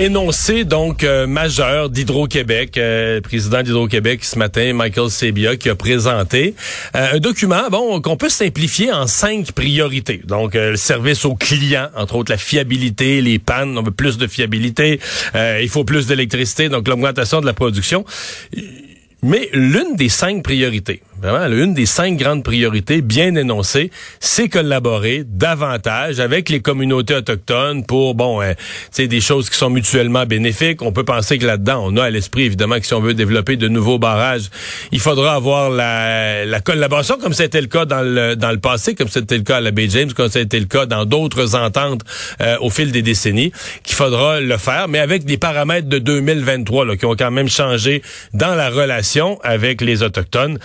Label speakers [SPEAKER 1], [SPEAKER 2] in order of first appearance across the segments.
[SPEAKER 1] Énoncé donc euh, majeur d'Hydro-Québec, euh, président d'Hydro-Québec ce matin, Michael Sebia, qui a présenté euh, un document bon qu'on peut simplifier en cinq priorités. Donc le service aux clients, entre autres la fiabilité, les pannes, on veut plus de fiabilité, il faut plus d'électricité, donc l'augmentation de la production. Mais l'une des cinq priorités, vraiment l'une des cinq grandes priorités bien énoncées, c'est collaborer davantage avec les communautés autochtones pour bon, euh, c'est des choses qui sont mutuellement bénéfiques. On peut penser que là-dedans, on a à l'esprit évidemment que si on veut développer de nouveaux barrages, il faudra avoir la, la collaboration comme c'était le cas dans le dans le passé, comme c'était le cas à la Bay James, comme c'était le cas dans d'autres ententes euh, au fil des décennies, qu'il faudra le faire, mais avec des paramètres de 2023 là, qui ont quand même changé dans la relation avec les Autochtones.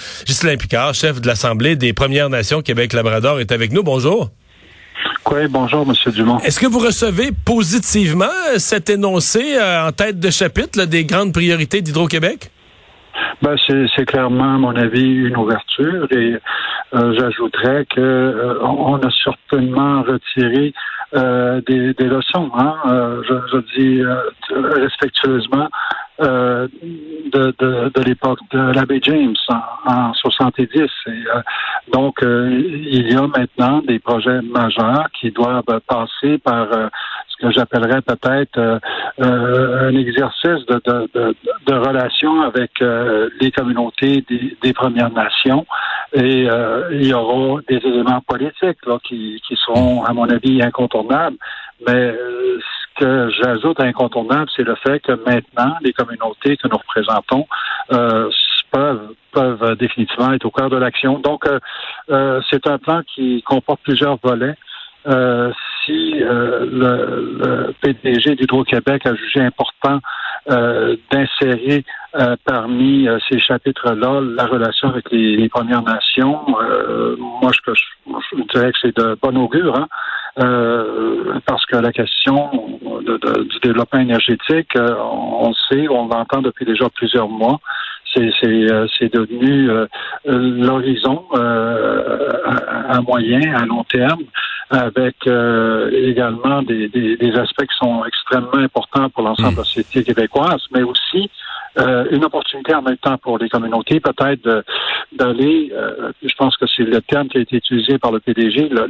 [SPEAKER 1] Ghislain Picard, chef de l'Assemblée des Premières Nations Québec-Labrador, est avec nous. Bonjour.
[SPEAKER 2] Oui, bonjour, M. Dumont.
[SPEAKER 1] Est-ce que vous recevez positivement cet énoncé euh, en tête de chapitre des grandes priorités d'Hydro-Québec?
[SPEAKER 2] Ben, c'est clairement, à mon avis, une ouverture et euh, j'ajouterais que euh, a certainement retiré des, leçons. Hein? je, je, dis respectueusement euh, de, de, de l'époque de l'abbé James en, en 70. Et, euh, donc, euh, il y a maintenant des projets majeurs qui doivent passer par ce que j'appellerais peut-être un exercice de, de, de, relation avec les communautés des, des, Premières Nations. Et il y aura des éléments politiques là, qui, qui seront, à mon avis, incontournables. Mais que j'ajoute incontournable, c'est le fait que maintenant, les communautés que nous représentons euh, peuvent, peuvent définitivement être au cœur de l'action. Donc, euh, euh, c'est un plan qui comporte plusieurs volets. Si le, le, PDG d'Hydro-Québec a jugé important d'insérer parmi ces chapitres-là la relation avec les, Premières Nations, moi je, dirais que c'est de bon augure. Hein? Euh, parce que la question du développement énergétique, euh, on, sait, on l'entend depuis déjà plusieurs mois, c'est euh, devenu l'horizon à, moyen, à long terme, avec également des, des, aspects qui sont extrêmement importants pour l'ensemble de la société québécoise, mais aussi euh, une opportunité en même temps pour les communautés, peut-être d'aller, euh, je pense que c'est le terme qui a été utilisé par le PDG, le,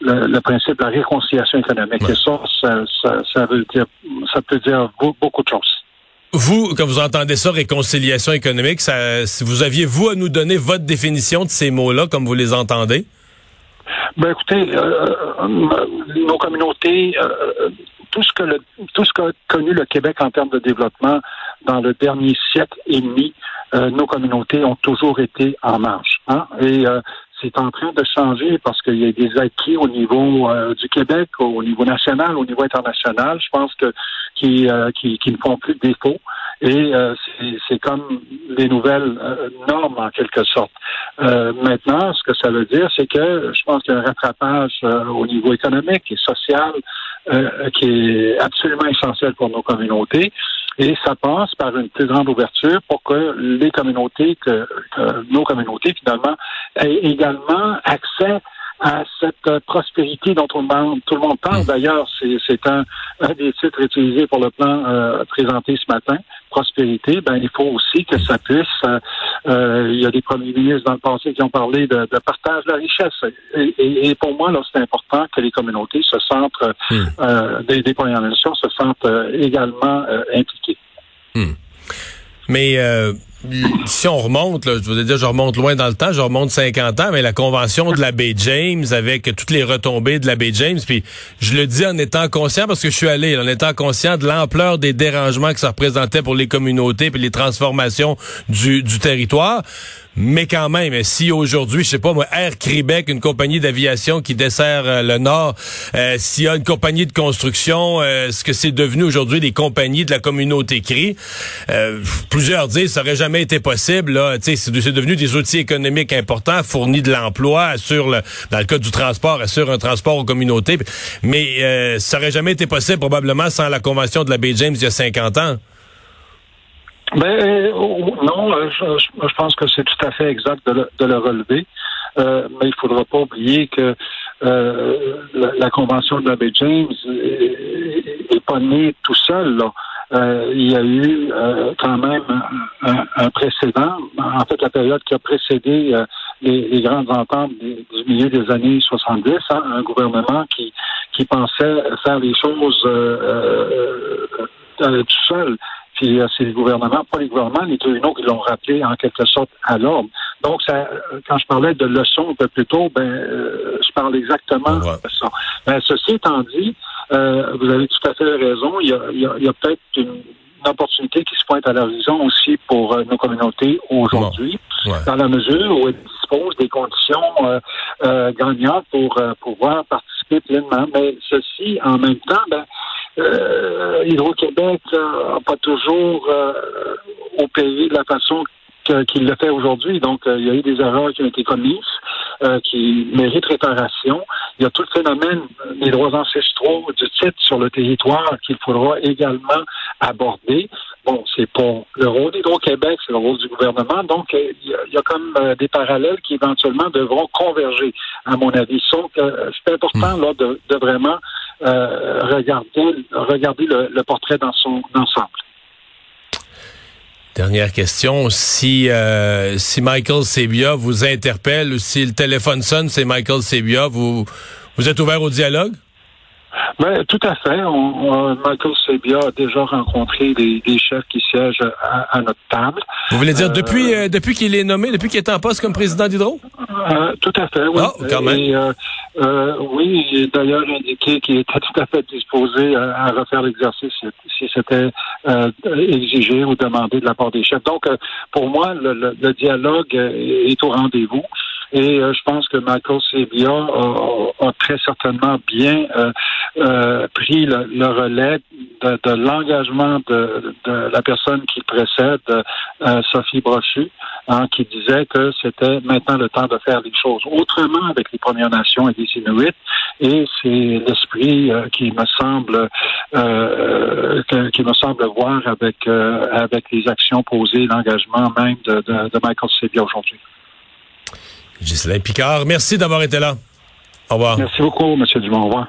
[SPEAKER 2] le, le principe de la réconciliation économique. Et ça, ça, ça, veut dire, ça peut dire beaucoup de choses.
[SPEAKER 1] Vous, quand vous entendez ça, réconciliation économique, ça, si vous aviez, vous, à nous donner votre définition de ces mots-là, comme vous les entendez?
[SPEAKER 2] Ben écoutez, euh, nos communautés, tout ce que le, tout ce qu'a connu le Québec en termes de développement dans le dernier siècle et demi, euh, nos communautés ont toujours été en marche. Hein? Et euh, c'est en train de changer parce qu'il y a des acquis au niveau euh, du Québec, au niveau national, au niveau international, je pense que qui, qui, qui ne font plus défaut. Et c'est comme les nouvelles normes en quelque sorte. Maintenant, ce que ça veut dire, c'est que je pense qu'il y a un rattrapage au niveau économique et social qui est absolument essentiel pour nos communautés. Et ça passe par une plus grande ouverture pour que les communautés, que, nos communautés finalement, aient également accès à cette prospérité dont tout le monde, tout le monde parle. D'ailleurs, c'est un, un, des titres utilisés pour le plan euh, présenté ce matin, prospérité. Ben, il faut aussi que ça puisse. Euh, euh, il y a des premiers ministres dans le passé qui ont parlé de, de partage de la richesse. Et, et, pour moi, là, c'est important que les communautés se sentent, mm. des, des Premières Nations se sentent également impliquées.
[SPEAKER 1] Mm. Mais si on remonte, là, je veux dire, je remonte loin dans le temps, je remonte 50 ans, mais la convention de la baie James avec toutes les retombées de la baie James, puis je le dis en étant conscient parce que je suis allé, en étant conscient de l'ampleur des dérangements que ça représentait pour les communautés puis les transformations du, du territoire. Mais quand même, si aujourd'hui, je sais pas moi, Air Québec, une compagnie d'aviation qui dessert euh, le Nord, euh, s'il y a une compagnie de construction, euh, ce que c'est devenu aujourd'hui des compagnies de la communauté CRI, plusieurs disent ça aurait jamais été possible. C'est devenu des outils économiques importants, fournit de l'emploi, assure le, dans le cas du transport, assure un transport aux communautés. Mais ça aurait jamais été possible probablement sans la convention de la Bay James il y a 50 ans.
[SPEAKER 2] Ben euh, non, euh, je, pense que c'est tout à fait exact de le, relever. Euh, mais il faudra pas oublier que la, convention de la Bay James n'est pas née tout seul. Il y a eu quand même un, précédent. En fait, la période qui a précédé les, grandes ententes du milieu des années 70, hein, un gouvernement qui, qui pensait faire les choses tout seul puis euh, c'est les gouvernements, pas les gouvernements, les tribunaux qui l'ont rappelé en quelque sorte à l'ordre. Donc, ça, quand je parlais de leçons un peu plus tôt, ben, euh, je parle exactement de ça. Ben, ceci étant dit, euh, vous avez tout à fait raison. Il y a, il y a, peut-être une, opportunité qui se pointe à l'horizon aussi pour nos communautés aujourd'hui, dans la mesure où elles disposent des conditions gagnantes pour pouvoir participer pleinement. Mais ceci, en même temps, ben, euh, Hydro-Québec n'a pas toujours euh, opéré de la façon qu'il le fait aujourd'hui. Donc, euh, il y a eu des erreurs qui ont été commises, euh, qui méritent réparation. Il y a tout le phénomène des droits ancestraux du titre sur le territoire qu'il faudra également aborder. Bon, c'est pour le rôle d'Hydro-Québec, c'est le rôle du gouvernement. Donc, il y, a, comme des parallèles qui éventuellement devront converger, à mon avis. Sauf que c'est important là de, de vraiment euh, regarder, regarder le, portrait dans son ensemble.
[SPEAKER 1] Dernière question, si euh, si Michael Sebia vous interpelle ou si le téléphone sonne, c'est Michael Sebia, vous vous êtes ouvert au dialogue?
[SPEAKER 2] Ben, tout à fait. On, Michael Sebia a déjà rencontré des, chefs qui siègent à, notre table.
[SPEAKER 1] Vous voulez dire depuis euh, depuis qu'il est nommé, depuis qu'il est en poste comme président d'Hydro?
[SPEAKER 2] tout à fait, oui.
[SPEAKER 1] Ah, quand même.
[SPEAKER 2] Euh, oui, j'ai d'ailleurs indiqué qu'il était tout à fait disposé à, refaire l'exercice si c'était euh, exigé ou demandé de la part des chefs. Donc, euh, pour moi, le, dialogue est au rendez-vous. Et je pense que Michael Sebia a, très certainement bien pris le, relais de, l'engagement de, la personne qui précède, Sophie Brochu, hein, qui disait que c'était maintenant le temps de faire les choses autrement avec les Premières Nations et les Inuits. Et c'est l'esprit euh, qui me semble euh, qui me semble voir avec euh, avec les actions posées, l'engagement même de, de, Michael Sebia aujourd'hui.
[SPEAKER 1] Gislain Picard, merci d'avoir été là. Au revoir.
[SPEAKER 2] Merci beaucoup, M. Dumont. Au revoir.